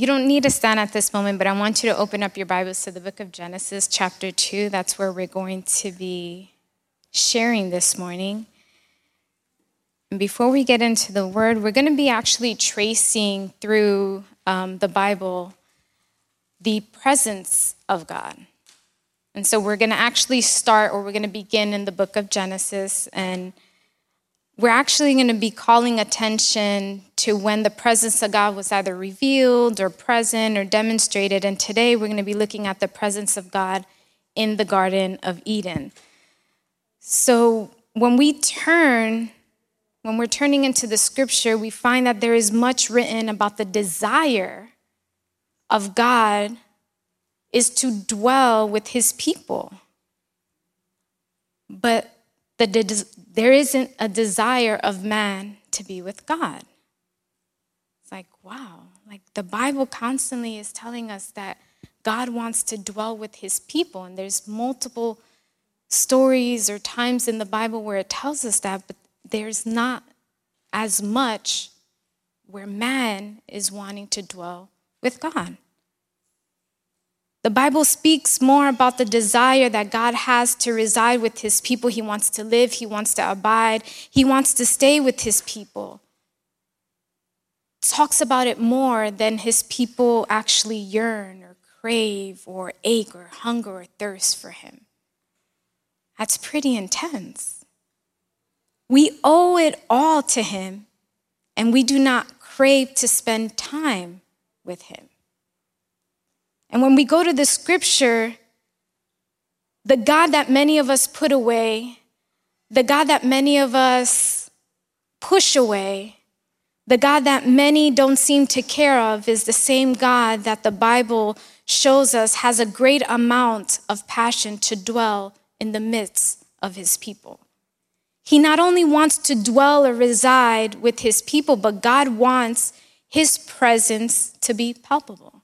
you don't need to stand at this moment, but I want you to open up your Bibles to the book of Genesis, chapter 2. That's where we're going to be sharing this morning. And before we get into the word, we're going to be actually tracing through um, the Bible the presence of God. And so we're going to actually start, or we're going to begin in the book of Genesis, and we're actually going to be calling attention to when the presence of God was either revealed or present or demonstrated. And today we're going to be looking at the presence of God in the Garden of Eden. So when we turn, when we're turning into the scripture, we find that there is much written about the desire of God is to dwell with his people. But the, there isn't a desire of man to be with God. It's like, wow, like the Bible constantly is telling us that God wants to dwell with his people. And there's multiple stories or times in the Bible where it tells us that, but there's not as much where man is wanting to dwell with God. The Bible speaks more about the desire that God has to reside with his people. He wants to live, he wants to abide, he wants to stay with his people. Talks about it more than his people actually yearn or crave or ache or hunger or thirst for him. That's pretty intense. We owe it all to him, and we do not crave to spend time with him. And when we go to the scripture, the God that many of us put away, the God that many of us push away, the God that many don't seem to care of is the same God that the Bible shows us has a great amount of passion to dwell in the midst of his people. He not only wants to dwell or reside with his people, but God wants his presence to be palpable.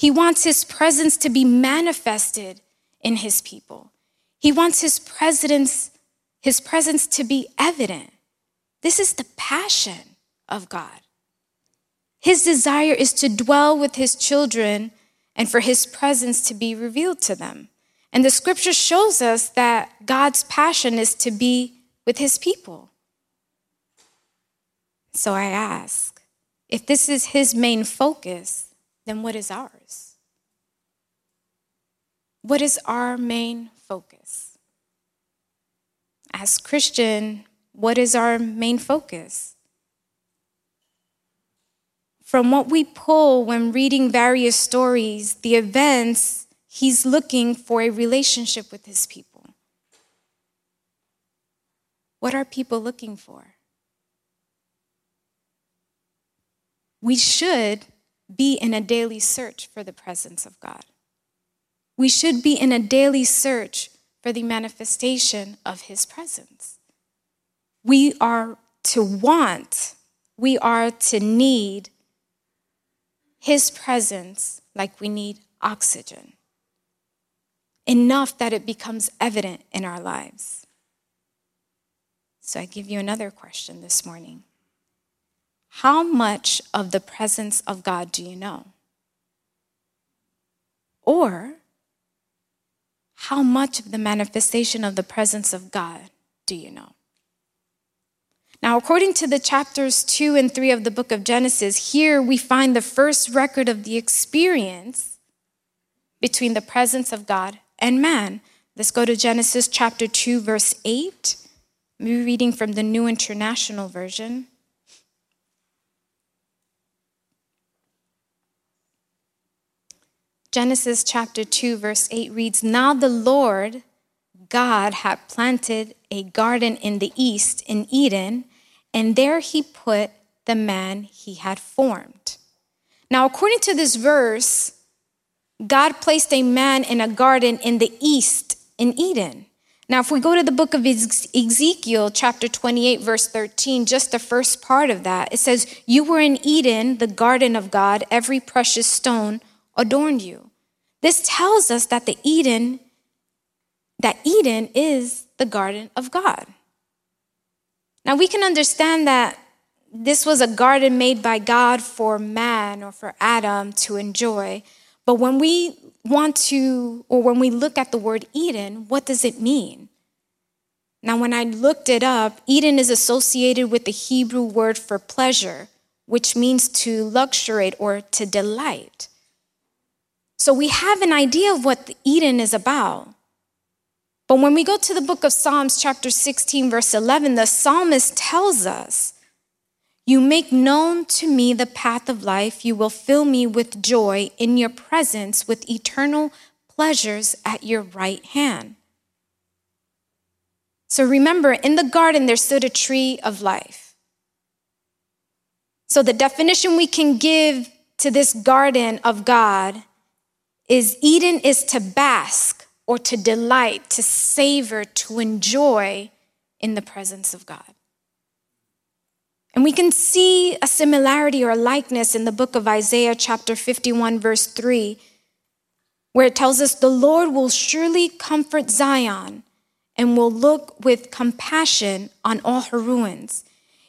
He wants his presence to be manifested in his people. He wants his presence, his presence to be evident. This is the passion of God. His desire is to dwell with his children and for his presence to be revealed to them. And the scripture shows us that God's passion is to be with his people. So I ask if this is his main focus, then what is ours? What is our main focus? As Christian, what is our main focus? From what we pull when reading various stories, the events, he's looking for a relationship with his people. What are people looking for? We should be in a daily search for the presence of God. We should be in a daily search for the manifestation of His presence. We are to want, we are to need His presence like we need oxygen, enough that it becomes evident in our lives. So I give you another question this morning. How much of the presence of God do you know? Or how much of the manifestation of the presence of God do you know? Now, according to the chapters 2 and 3 of the book of Genesis, here we find the first record of the experience between the presence of God and man. Let's go to Genesis chapter 2, verse 8. We're reading from the New International Version. Genesis chapter 2, verse 8 reads Now the Lord God had planted a garden in the east in Eden, and there he put the man he had formed. Now, according to this verse, God placed a man in a garden in the east in Eden. Now, if we go to the book of Ezekiel, chapter 28, verse 13, just the first part of that, it says, You were in Eden, the garden of God, every precious stone adorned you. This tells us that the Eden, that Eden is the garden of God. Now we can understand that this was a garden made by God for man or for Adam to enjoy. But when we want to, or when we look at the word Eden, what does it mean? Now, when I looked it up, Eden is associated with the Hebrew word for pleasure, which means to luxuriate or to delight. So we have an idea of what Eden is about. But when we go to the book of Psalms, chapter 16, verse 11, the psalmist tells us, You make known to me the path of life. You will fill me with joy in your presence, with eternal pleasures at your right hand. So remember, in the garden, there stood a tree of life. So the definition we can give to this garden of God is Eden is to bask or to delight, to savor, to enjoy in the presence of God. And we can see a similarity or likeness in the book of Isaiah, chapter 51, verse 3, where it tells us, The Lord will surely comfort Zion and will look with compassion on all her ruins.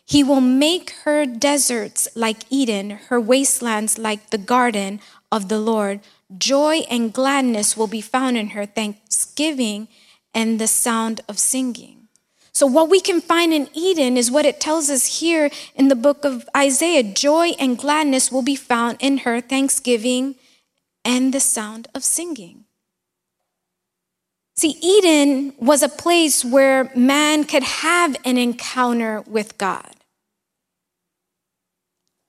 He will make her deserts like Eden, her wastelands like the garden of the Lord. Joy and gladness will be found in her, thanksgiving and the sound of singing. So, what we can find in Eden is what it tells us here in the book of Isaiah joy and gladness will be found in her, thanksgiving and the sound of singing. See, Eden was a place where man could have an encounter with God.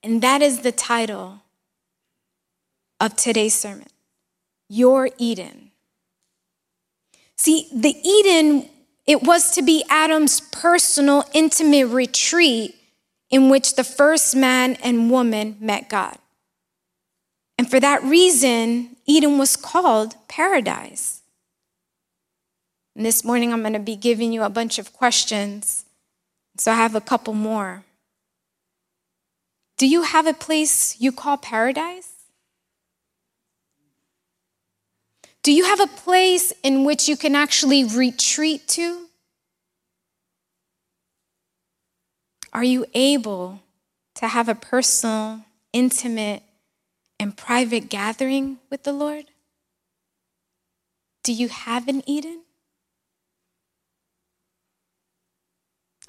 And that is the title of today's sermon Your Eden. See, the Eden, it was to be Adam's personal, intimate retreat in which the first man and woman met God. And for that reason, Eden was called paradise. And this morning, I'm going to be giving you a bunch of questions. So I have a couple more. Do you have a place you call paradise? Do you have a place in which you can actually retreat to? Are you able to have a personal, intimate, and private gathering with the Lord? Do you have an Eden?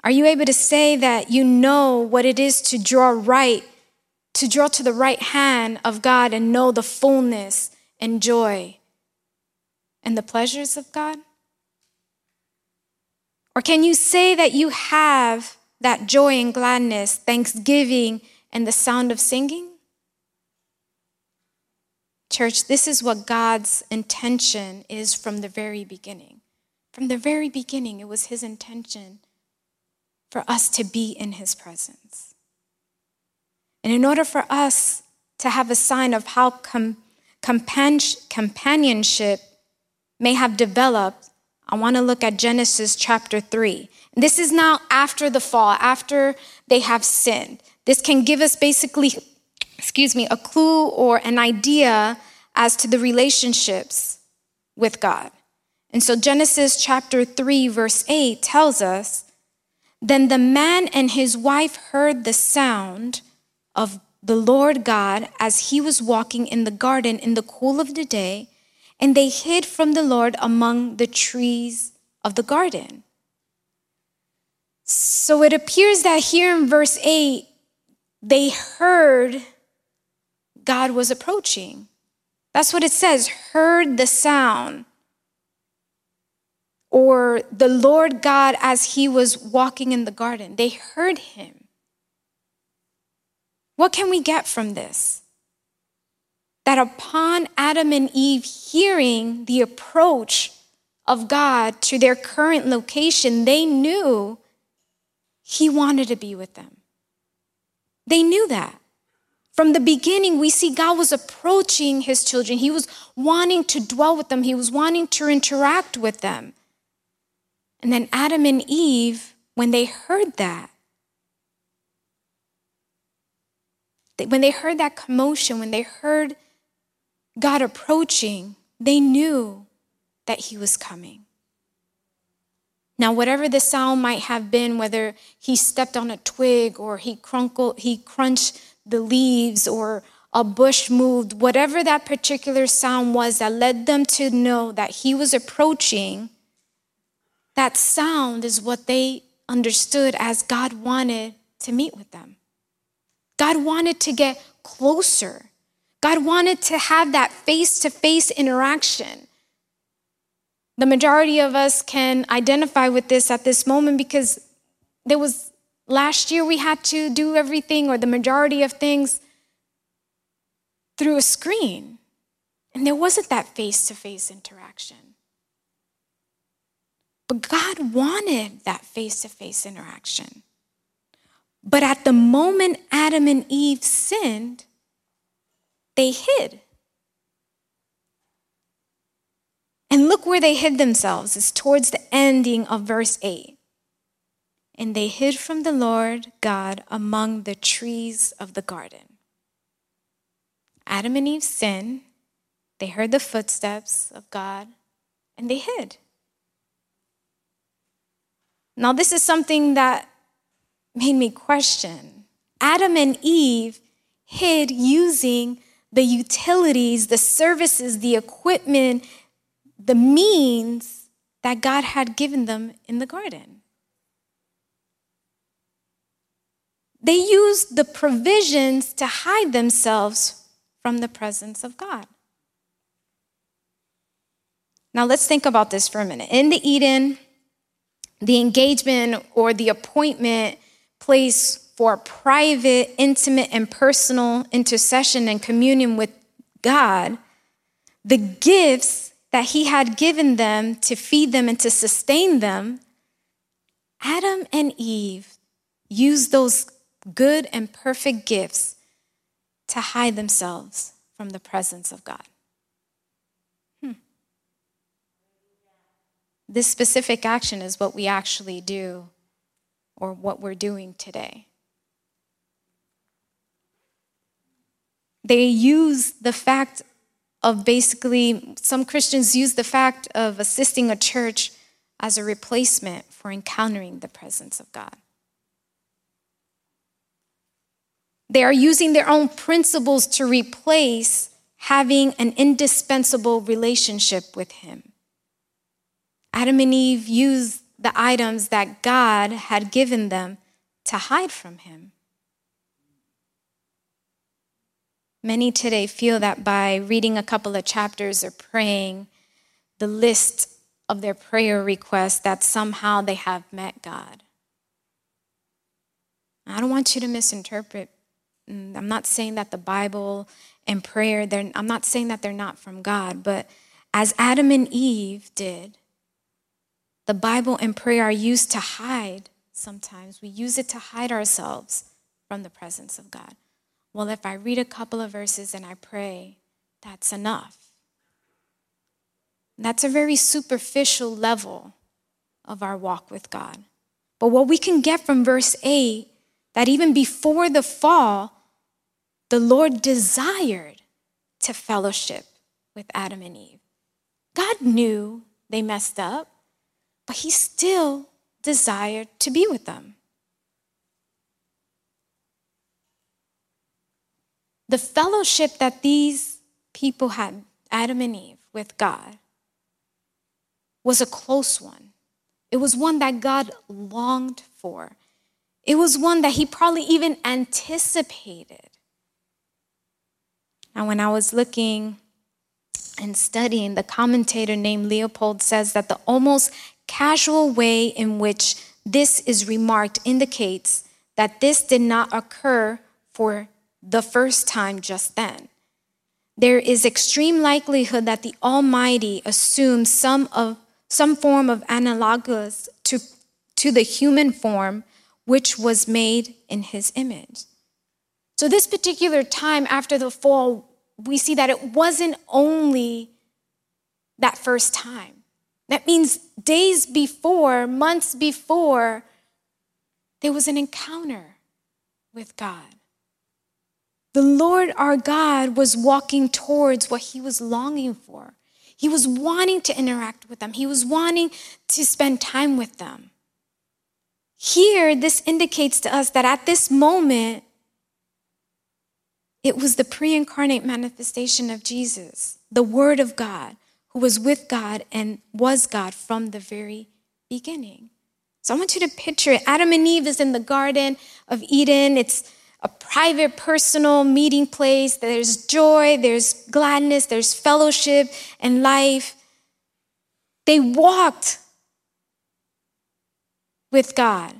Are you able to say that you know what it is to draw right, to draw to the right hand of God and know the fullness and joy and the pleasures of God? Or can you say that you have that joy and gladness, thanksgiving, and the sound of singing? Church, this is what God's intention is from the very beginning. From the very beginning, it was His intention for us to be in his presence. And in order for us to have a sign of how com- companionship may have developed, I want to look at Genesis chapter 3. This is now after the fall, after they have sinned. This can give us basically, excuse me, a clue or an idea as to the relationships with God. And so Genesis chapter 3, verse 8 tells us then the man and his wife heard the sound of the Lord God as he was walking in the garden in the cool of the day, and they hid from the Lord among the trees of the garden. So it appears that here in verse 8, they heard God was approaching. That's what it says, heard the sound or the Lord God as he was walking in the garden. They heard him. What can we get from this? That upon Adam and Eve hearing the approach of God to their current location, they knew he wanted to be with them. They knew that. From the beginning, we see God was approaching his children. He was wanting to dwell with them, he was wanting to interact with them. And then Adam and Eve, when they heard that, when they heard that commotion, when they heard God approaching, they knew that He was coming. Now, whatever the sound might have been, whether he stepped on a twig or he crunkled, he crunched the leaves or a bush moved, whatever that particular sound was that led them to know that he was approaching, that sound is what they understood as God wanted to meet with them. God wanted to get closer. God wanted to have that face to face interaction. The majority of us can identify with this at this moment because there was last year we had to do everything or the majority of things through a screen. And there wasn't that face to face interaction. But God wanted that face to face interaction. But at the moment Adam and Eve sinned, they hid. And look where they hid themselves. It's towards the ending of verse 8. And they hid from the Lord God among the trees of the garden. Adam and Eve sinned. They heard the footsteps of God and they hid. Now, this is something that made me question. Adam and Eve hid using the utilities, the services, the equipment, the means that God had given them in the garden. They used the provisions to hide themselves from the presence of God. Now let's think about this for a minute. In the Eden, the engagement or the appointment place for private, intimate, and personal intercession and communion with God, the gifts that he had given them to feed them and to sustain them, Adam and Eve used those good and perfect gifts to hide themselves from the presence of God. Hmm. This specific action is what we actually do or what we're doing today. They use the fact of basically, some Christians use the fact of assisting a church as a replacement for encountering the presence of God. They are using their own principles to replace having an indispensable relationship with Him. Adam and Eve used the items that God had given them to hide from Him. Many today feel that by reading a couple of chapters or praying the list of their prayer requests, that somehow they have met God. I don't want you to misinterpret. Mm, I'm not saying that the Bible and prayer, I'm not saying that they're not from God, but as Adam and Eve did, the Bible and prayer are used to hide sometimes. We use it to hide ourselves from the presence of God well, if I read a couple of verses and I pray, that's enough. That's a very superficial level of our walk with God. But what we can get from verse 8 that even before the fall, the Lord desired to fellowship with Adam and Eve. God knew they messed up, but He still desired to be with them. The fellowship that these people had, Adam and Eve, with God, was a close one. It was one that God longed for. It was one that he probably even anticipated. Now, when I was looking and studying, the commentator named Leupold says that the almost casual way in which this is remarked indicates that this did not occur for the first time just then. There is extreme likelihood that the Almighty assumed some of some form of analogous to, to the human form which was made in his image. So, this particular time after the fall, we see that it wasn't only that first time. That means days before, months before, there was an encounter with God. The Lord our God was walking towards what he was longing for. He was wanting to interact with them, he was wanting to spend time with them. Here, this indicates to us that at this moment, it was the pre incarnate manifestation of Jesus, the Word of God, who was with God and was God from the very beginning. So I want you to picture it. Adam and Eve is in the Garden of Eden. It's a private, personal meeting place. There's joy, there's gladness, there's fellowship and life. They walked with God.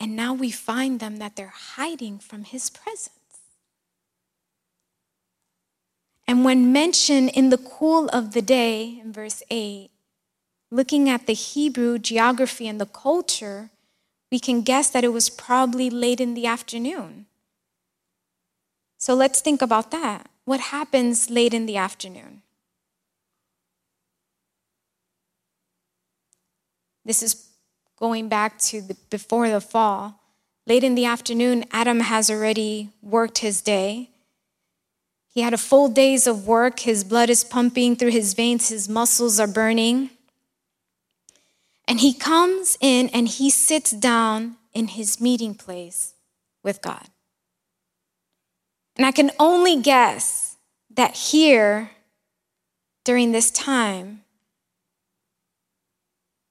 And now we find them that they're hiding from his presence. And when mentioned in the cool of the day, in verse 8, looking at the Hebrew geography and the culture, we can guess that it was probably late in the afternoon. So let's think about that. What happens late in the afternoon? This is going back to the, before the fall. Late in the afternoon, Adam has already worked his day. He had a full days of work. His blood is pumping through his veins, his muscles are burning. And he comes in and he sits down in his meeting place with God. And I can only guess that here, during this time,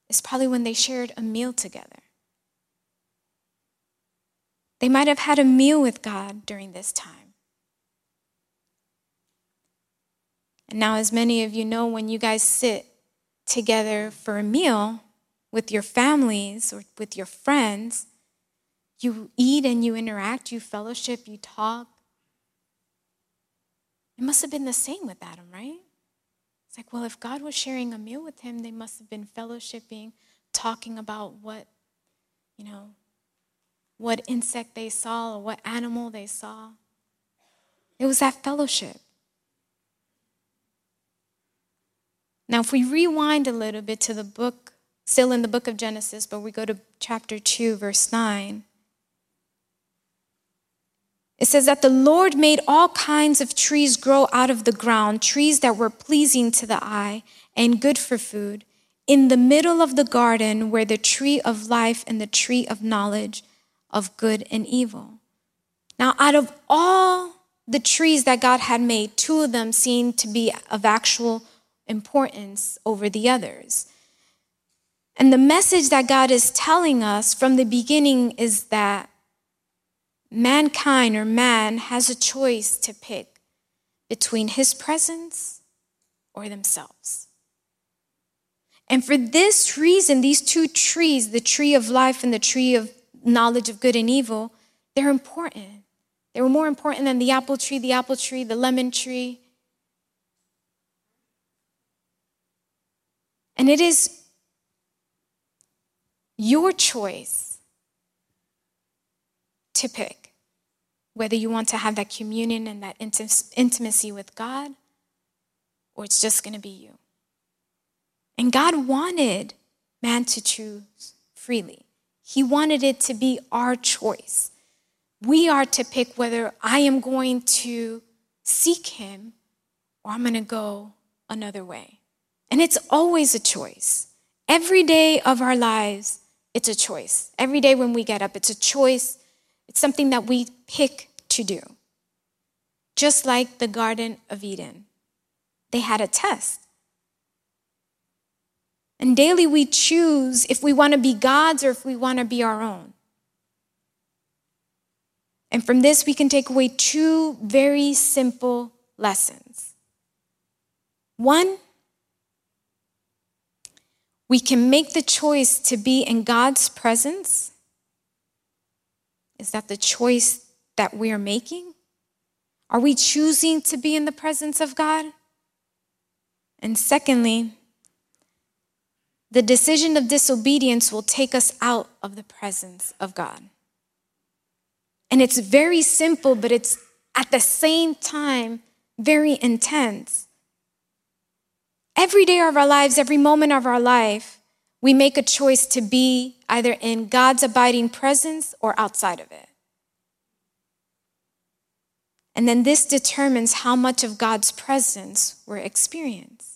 is probably when they shared a meal together. They might have had a meal with God during this time. And now, as many of you know, when you guys sit together for a meal, with your families or with your friends, you eat and you interact, you fellowship, you talk. It must have been the same with Adam, right? It's like, well, if God was sharing a meal with him, they must have been fellowshipping, talking about what, you know, what insect they saw or what animal they saw. It was that fellowship. Now, if we rewind a little bit to the book still in the book of Genesis, but we go to chapter 2, verse 9. It says that the Lord made all kinds of trees grow out of the ground, trees that were pleasing to the eye and good for food, in the middle of the garden where the tree of life and the tree of knowledge of good and evil. Now, out of all the trees that God had made, two of them seemed to be of actual importance over the others. And the message that God is telling us from the beginning is that mankind or man has a choice to pick between his presence or themselves. And for this reason, these two trees, the tree of life and the tree of knowledge of good and evil, they're important. They were more important than the apple tree, the apple tree, the lemon tree. And it is your choice to pick whether you want to have that communion and that intimacy with God or it's just going to be you. And God wanted man to choose freely, He wanted it to be our choice. We are to pick whether I am going to seek Him or I'm going to go another way. And it's always a choice. Every day of our lives, it's a choice. Every day when we get up, it's a choice. It's something that we pick to do. Just like the Garden of Eden, they had a test. And daily we choose if we want to be God's or if we want to be our own. And from this, we can take away two very simple lessons. One, we can make the choice to be in God's presence. Is that the choice that we are making? Are we choosing to be in the presence of God? And secondly, the decision of disobedience will take us out of the presence of God. And it's very simple, but it's at the same time very intense. Every day of our lives, every moment of our life, we make a choice to be either in God's abiding presence or outside of it. And then this determines how much of God's presence we're experiencing.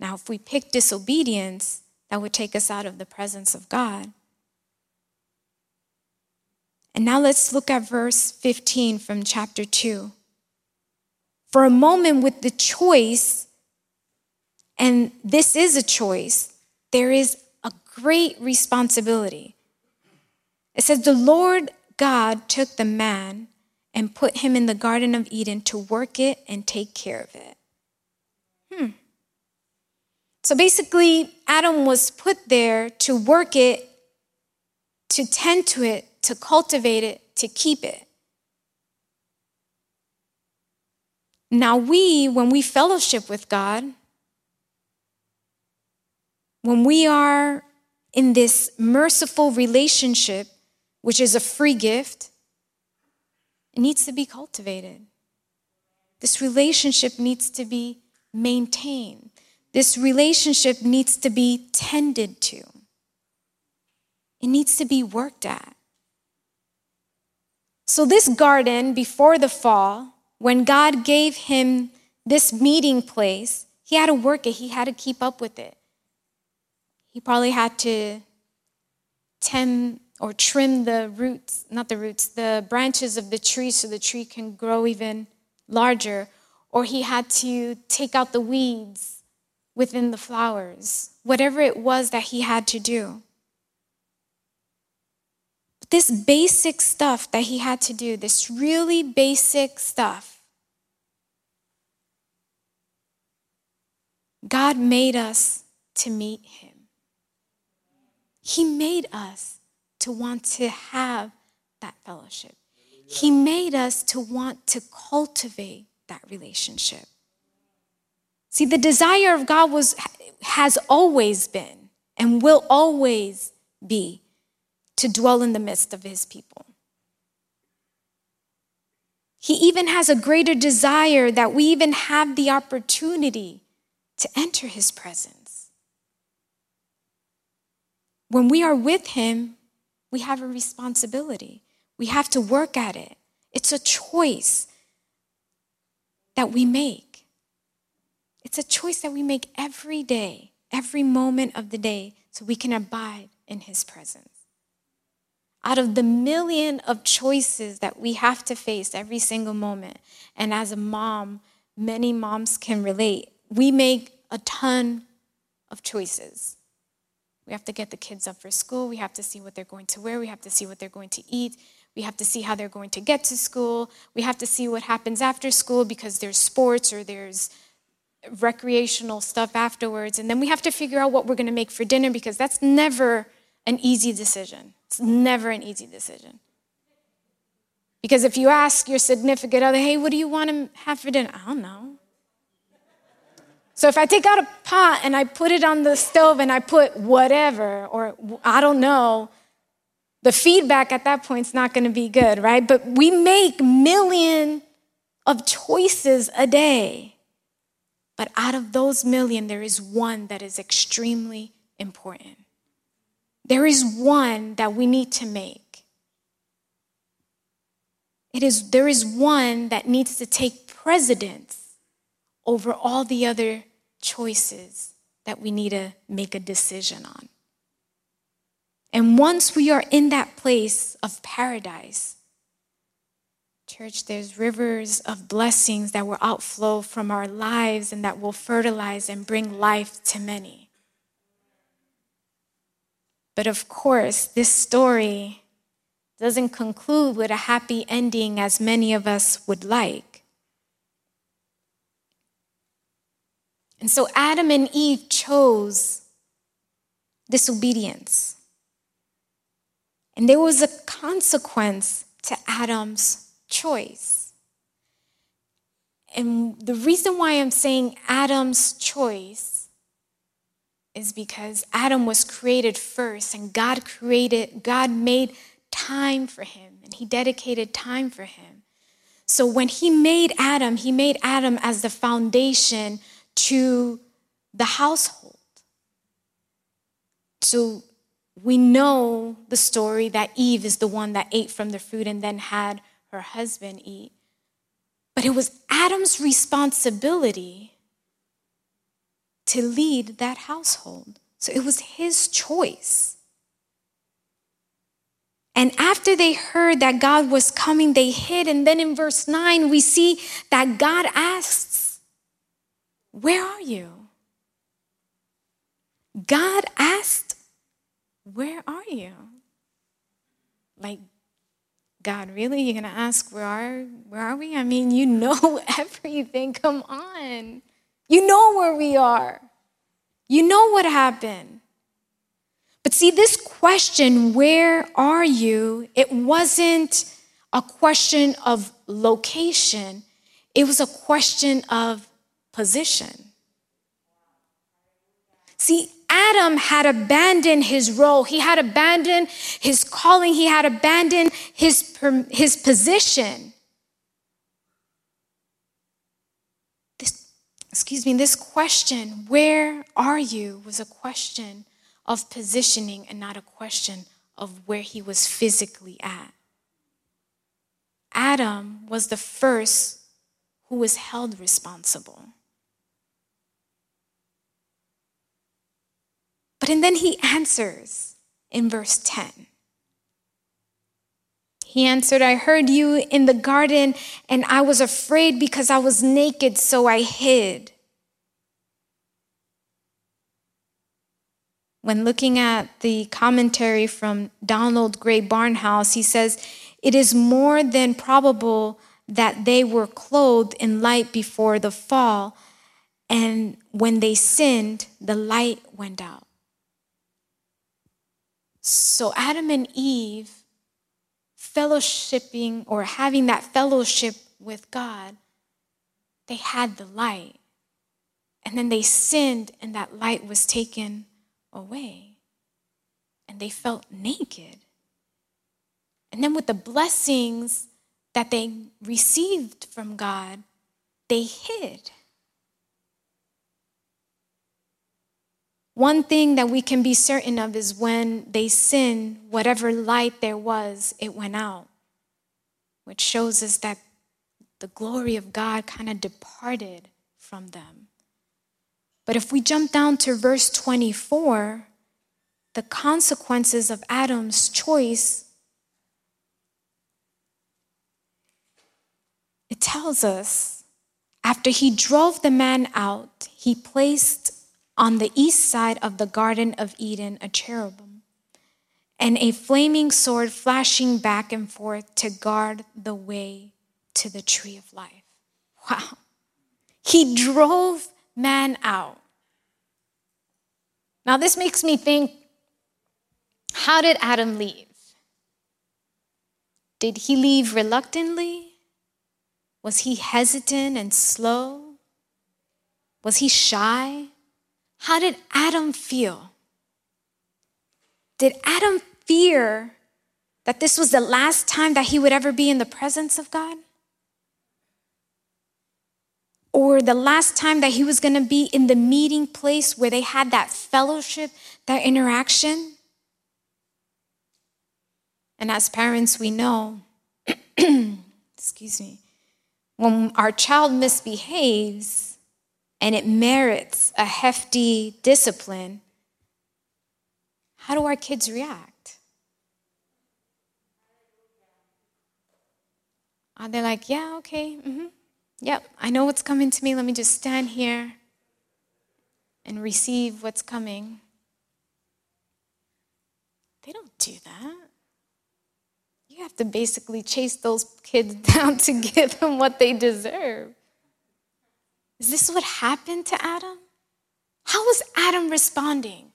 Now, if we pick disobedience, that would take us out of the presence of God. And now let's look at verse 15 from chapter 2. For a moment, with the choice, and this is a choice, there is a great responsibility. It says, The Lord God took the man and put him in the Garden of Eden to work it and take care of it. Hmm. So basically, Adam was put there to work it, to tend to it, to cultivate it, to keep it. Now, we, when we fellowship with God, when we are in this merciful relationship, which is a free gift, it needs to be cultivated. This relationship needs to be maintained. This relationship needs to be tended to. It needs to be worked at. So, this garden before the fall, when God gave him this meeting place, he had to work it, he had to keep up with it. He probably had to tend or trim the roots, not the roots, the branches of the tree so the tree can grow even larger. Or he had to take out the weeds within the flowers, whatever it was that he had to do this basic stuff that he had to do, this really basic stuff, God made us to meet him. He made us to want to have that fellowship. He made us to want to cultivate that relationship. See, the desire of God was has always been and will always be to dwell in the midst of his people. He even has a greater desire that we even have the opportunity to enter his presence. When we are with him, we have a responsibility. We have to work at it. It's a choice that we make. It's a choice that we make every day, every moment of the day, so we can abide in his presence out of the million of choices that we have to face every single moment. And as a mom, many moms can relate. We make a ton of choices. We have to get the kids up for school. We have to see what they're going to wear. We have to see what they're going to eat. We have to see how they're going to get to school. We have to see what happens after school because there's sports or there's recreational stuff afterwards. And then we have to figure out what we're going to make for dinner because that's never an easy decision. It's never an easy decision. Because if you ask your significant other, hey, what do you want to have for dinner? I don't know. So if I take out a pot and I put it on the stove and I put whatever, or I don't know, the feedback at that point is not going to be good, right? But we make million of choices a day. But out of those million, there is one that is extremely important. There is one that we need to make. It is, there is one that needs to take precedence over all the other choices that we need to make a decision on. And once we are in that place of paradise, church, there's rivers of blessings that will outflow from our lives and that will fertilize and bring life to many. But of course, this story doesn't conclude with a happy ending as many of us would like. And so Adam and Eve chose disobedience. And there was a consequence to Adam's choice. And the reason why I'm saying Adam's choice is because Adam was created first and God created, God made time for him and he dedicated time for him. So when he made Adam, he made Adam as the foundation to the household. So we know the story that Eve is the one that ate from the fruit and then had her husband eat. But it was Adam's responsibility to lead that household. So it was his choice. And after they heard that God was coming, they hid. And then in verse 9, we see that God asks, Where are you? God asked, Where are you? Like, God, really? You're going to ask, where are, where are we? I mean, you know everything. Come on. You know where we are. You know what happened. But see, this question, where are you? It wasn't a question of location, it was a question of position. See, Adam had abandoned his role. He had abandoned his calling. He had abandoned his, his position. This, excuse me, this question, where are you, was a question of positioning and not a question of where he was physically at. Adam was the first who was held responsible. But and then he answers in verse 10. He answered, I heard you in the garden, and I was afraid because I was naked, so I hid. When looking at the commentary from Donald Grey Barnhouse, he says, It is more than probable that they were clothed in light before the fall, and when they sinned, the light went out. So Adam and Eve fellowshipping or having that fellowship with God, they had the light. And then they sinned, and that light was taken away. And they felt naked. And then, with the blessings that they received from God, they hid. One thing that we can be certain of is when they sin, whatever light there was, it went out, which shows us that the glory of God kind of departed from them. But if we jump down to verse 24, the consequences of Adam's choice, it tells us after he drove the man out, he placed on the east side of the Garden of Eden a cherubim, and a flaming sword flashing back and forth to guard the way to the tree of life. Wow. He drove man out. Now, this makes me think how did Adam leave? Did he leave reluctantly? Was he hesitant and slow? Was he shy? How did Adam feel? Did Adam fear that this was the last time that he would ever be in the presence of God? Or the last time that he was going to be in the meeting place where they had that fellowship, that interaction? And as parents, we know, excuse me, when our child misbehaves, and it merits a hefty discipline, how do our kids react? Are they like, yeah, okay, mm-hmm, yep, I know what's coming to me. Let me just stand here and receive what's coming? They don't do that. You have to basically chase those kids down to give them what they deserve. Is this what happened to Adam? How was Adam responding?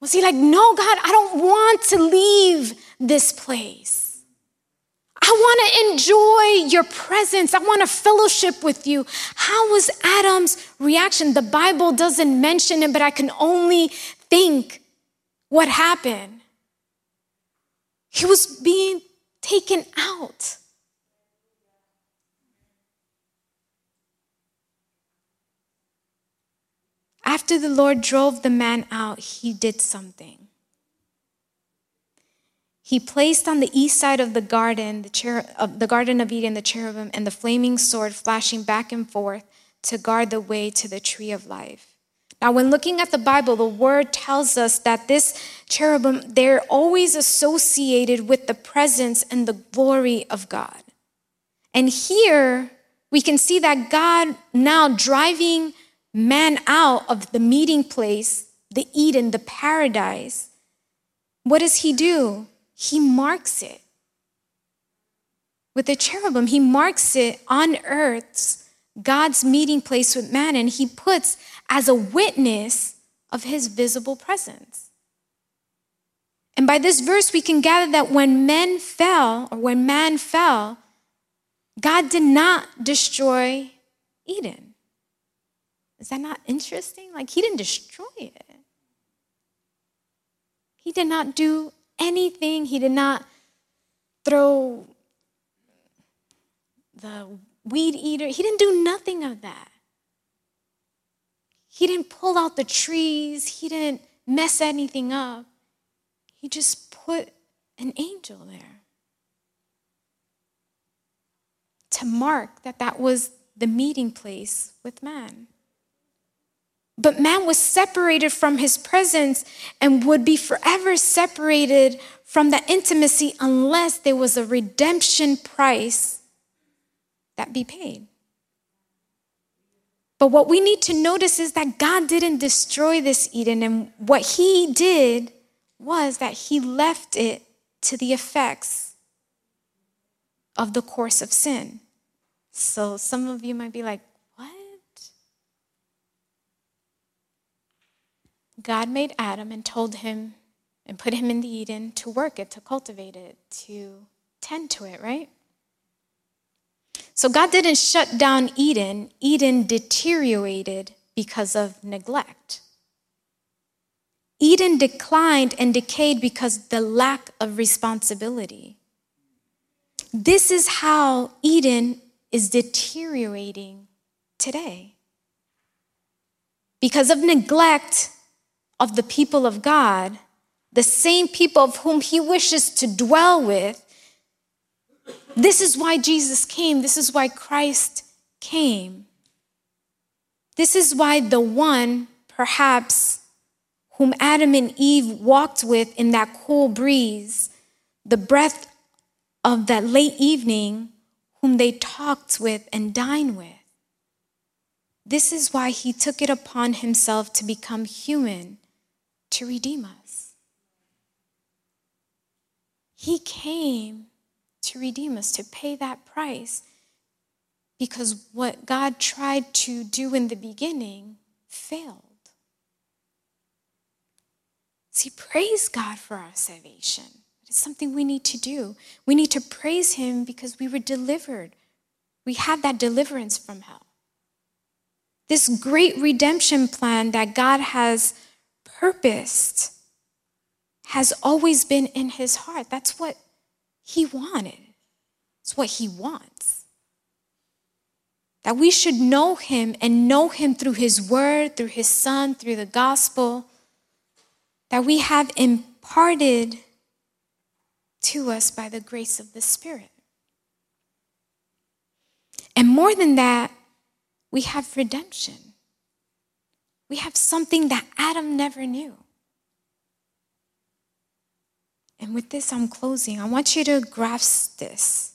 Was he like, No, God, I don't want to leave this place? I want to enjoy your presence. I want to fellowship with you. How was Adam's reaction? The Bible doesn't mention it, but I can only think what happened. He was being taken out. After the Lord drove the man out, he did something. He placed on the east side of the garden, the, cher- of the Garden of Eden, the cherubim and the flaming sword flashing back and forth to guard the way to the tree of life. Now, when looking at the Bible, the word tells us that this cherubim, they're always associated with the presence and the glory of God. And here we can see that God now driving man out of the meeting place, the Eden, the paradise. What does he do? He marks it. With the cherubim, he marks it on earth's God's meeting place with man, and he puts as a witness of his visible presence. And by this verse, we can gather that when men fell, or when man fell, God did not destroy Eden. Is that not interesting? Like, he didn't destroy it. He did not do anything. He did not throw the weed eater. He didn't do nothing of that. He didn't pull out the trees. He didn't mess anything up. He just put an angel there to mark that that was the meeting place with man. But man was separated from his presence and would be forever separated from that intimacy unless there was a redemption price that be paid. But what we need to notice is that God didn't destroy this Eden, and what he did was that he left it to the effects of the course of sin. So some of you might be like, God made Adam and told him and put him in the Eden to work it, to cultivate it, to tend to it, right? So God didn't shut down Eden, Eden deteriorated because of neglect. Eden declined and decayed because the lack of responsibility. This is how Eden is deteriorating today. Because of neglect of the people of God, the same people of whom he wishes to dwell with. This is why Jesus came. This is why Christ came. This is why the one, perhaps, whom Adam and Eve walked with in that cool breeze, the breath of that late evening, whom they talked with and dined with. This is why he took it upon himself to become human to redeem us. He came to redeem us, to pay that price, because what God tried to do in the beginning failed. See, praise God for our salvation. It's something we need to do. We need to praise Him because we were delivered. We had that deliverance from hell. This great redemption plan that God has purposed has always been in his heart. That's what he wanted. It's what he wants. That we should know him and know him through his word, through his son, through the gospel, that we have imparted to us by the grace of the Spirit. And more than that, we have redemption. We have something that Adam never knew. And with this, I'm closing. I want you to grasp this.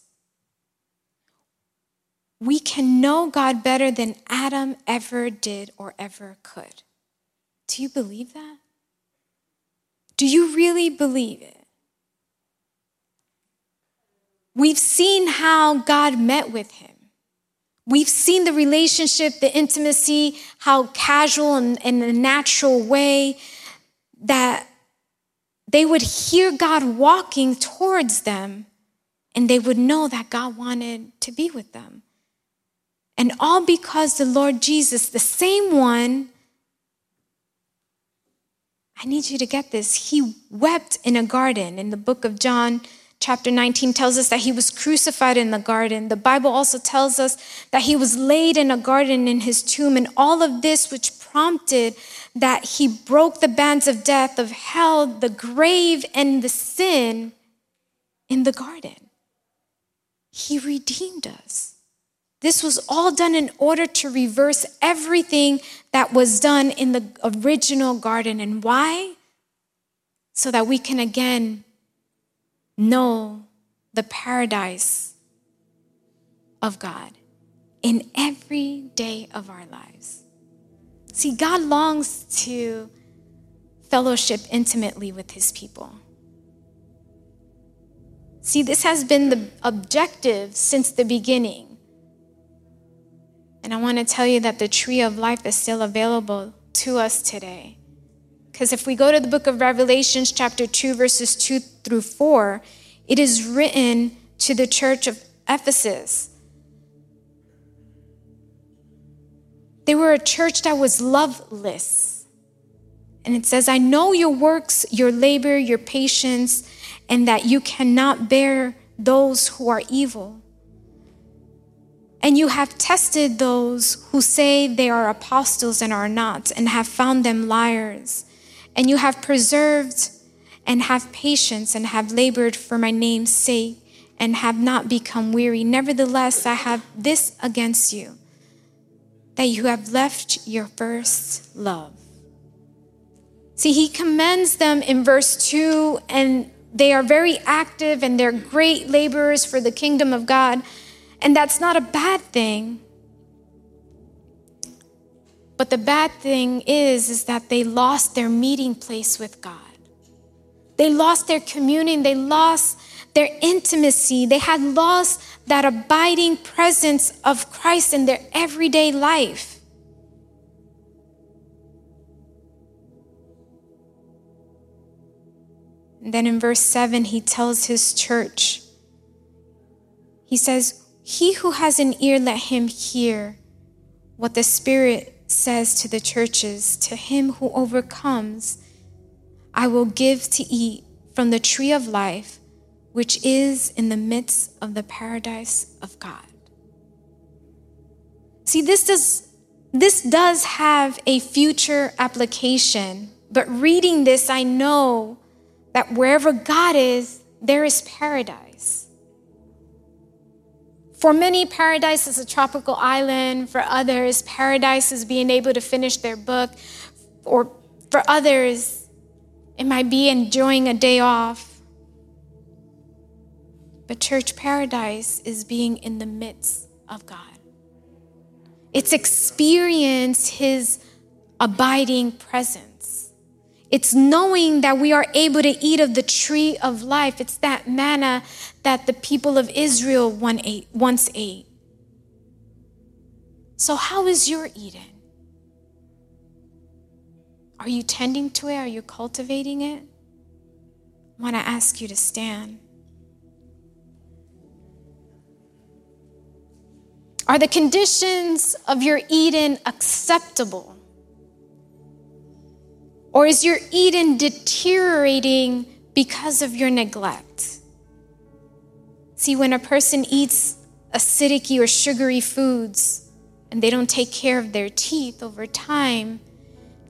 We can know God better than Adam ever did or ever could. Do you believe that? Do you really believe it? We've seen how God met with him. We've seen the relationship, the intimacy, how casual and in a natural way that they would hear God walking towards them and they would know that God wanted to be with them. And all because the Lord Jesus, the same one, I need you to get this, he wept in a garden in the book of John chapter 19 tells us that he was crucified in the garden. The Bible also tells us that he was laid in a garden in his tomb, and all of this, which prompted that he broke the bands of death, of hell, the grave, and the sin, in the garden. He redeemed us. This was all done in order to reverse everything that was done in the original garden. And why? So that we can again know the paradise of God in every day of our lives. See, God longs to fellowship intimately with his people. See, this has been the objective since the beginning. And I want to tell you that the tree of life is still available to us today. Because if we go to the book of Revelations, chapter 2, verses 2 through 4, it is written to the church of Ephesus. They were a church that was loveless. And it says, I know your works, your labor, your patience, and that you cannot bear those who are evil. And you have tested those who say they are apostles and are not, and have found them liars. And you have preserved and have patience and have labored for my name's sake and have not become weary. Nevertheless, I have this against you that you have left your first love. See, he commends them in verse 2, and they are very active and they're great laborers for the kingdom of God. And that's not a bad thing. But the bad thing is, is that they lost their meeting place with God. They lost their communion. They lost their intimacy. They had lost that abiding presence of Christ in their everyday life. And then in verse 7, he tells his church, he says, He who has an ear, let him hear what the Spirit says to the churches. To him who overcomes, I will give to eat from the tree of life, which is in the midst of the paradise of God. See, this does, this does have a future application, but reading this, I know that wherever God is, there is paradise. For many, paradise is a tropical island. For others, paradise is being able to finish their book. Or for others, it might be enjoying a day off. But church paradise is being in the midst of God. It's experience his abiding presence. It's knowing that we are able to eat of the tree of life. It's that manna that the people of Israel once ate. So, how is your Eden? Are you tending to it? Are you cultivating it? I want to ask you to stand. Are the conditions of your Eden acceptable? Or is your Eden deteriorating because of your neglect? See, when a person eats acidic or sugary foods and they don't take care of their teeth over time,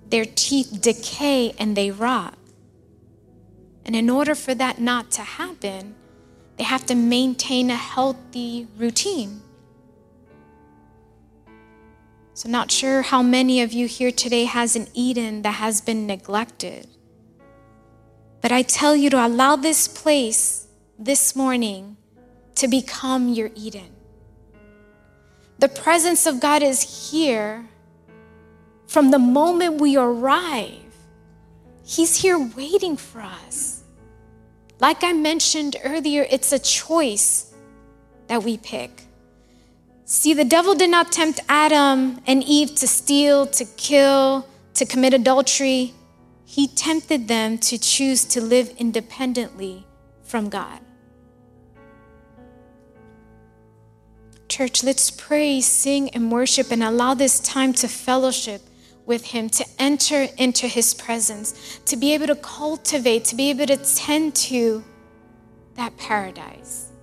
their teeth decay and they rot. And in order for that not to happen, they have to maintain a healthy routine. So, not sure how many of you here today has an Eden that has been neglected. But I tell you to allow this place this morning to become your Eden. The presence of God is here from the moment we arrive, He's here waiting for us. Like I mentioned earlier, it's a choice that we pick. See, the devil did not tempt Adam and Eve to steal, to kill, to commit adultery. He tempted them to choose to live independently from God. Church, let's pray, sing, and worship and allow this time to fellowship with Him, to enter into His presence, to be able to cultivate, to be able to tend to that paradise,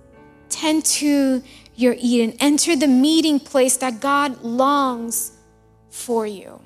tend to your Eden, enter the meeting place that God longs for you.